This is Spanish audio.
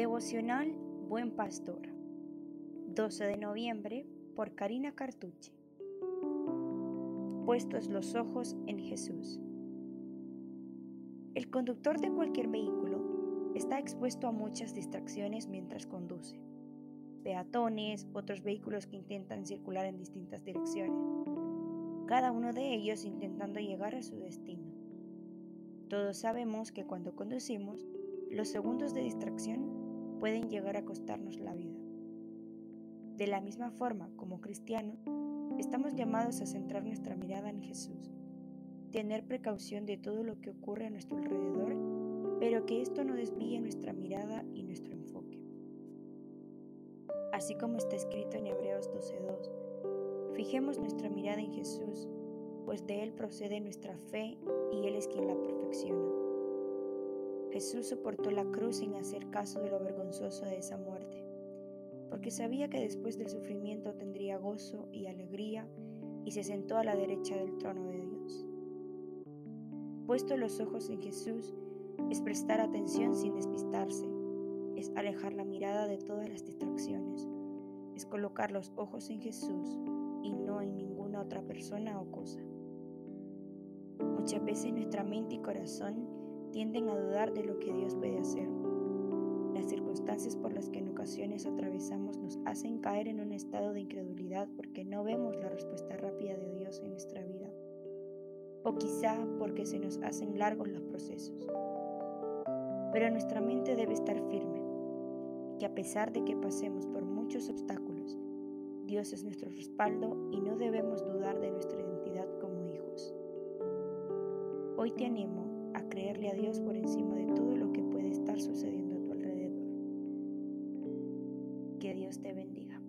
Devocional Buen Pastor. 12 de noviembre por Karina Cartucci. Puestos los ojos en Jesús. El conductor de cualquier vehículo está expuesto a muchas distracciones mientras conduce. Peatones, otros vehículos que intentan circular en distintas direcciones. Cada uno de ellos intentando llegar a su destino. Todos sabemos que cuando conducimos, los segundos de distracción pueden llegar a costarnos la vida. De la misma forma, como cristianos, estamos llamados a centrar nuestra mirada en Jesús, tener precaución de todo lo que ocurre a nuestro alrededor, pero que esto no desvíe nuestra mirada y nuestro enfoque. Así como está escrito en Hebreos 12.2, fijemos nuestra mirada en Jesús, pues de Él procede nuestra fe y Él es quien la perfecciona. Jesús soportó la cruz sin hacer caso de lo vergonzoso de esa muerte, porque sabía que después del sufrimiento tendría gozo y alegría y se sentó a la derecha del trono de Dios. Puesto los ojos en Jesús es prestar atención sin despistarse, es alejar la mirada de todas las distracciones, es colocar los ojos en Jesús y no en ninguna otra persona o cosa. Muchas veces nuestra mente y corazón tienden a dudar de lo que Dios puede hacer. Las circunstancias por las que en ocasiones atravesamos nos hacen caer en un estado de incredulidad porque no vemos la respuesta rápida de Dios en nuestra vida. O quizá porque se nos hacen largos los procesos. Pero nuestra mente debe estar firme, que a pesar de que pasemos por muchos obstáculos, Dios es nuestro respaldo y no debemos dudar de nuestra identidad como hijos. Hoy te animo a creerle a Dios por encima de todo lo que puede estar sucediendo a tu alrededor. Que Dios te bendiga.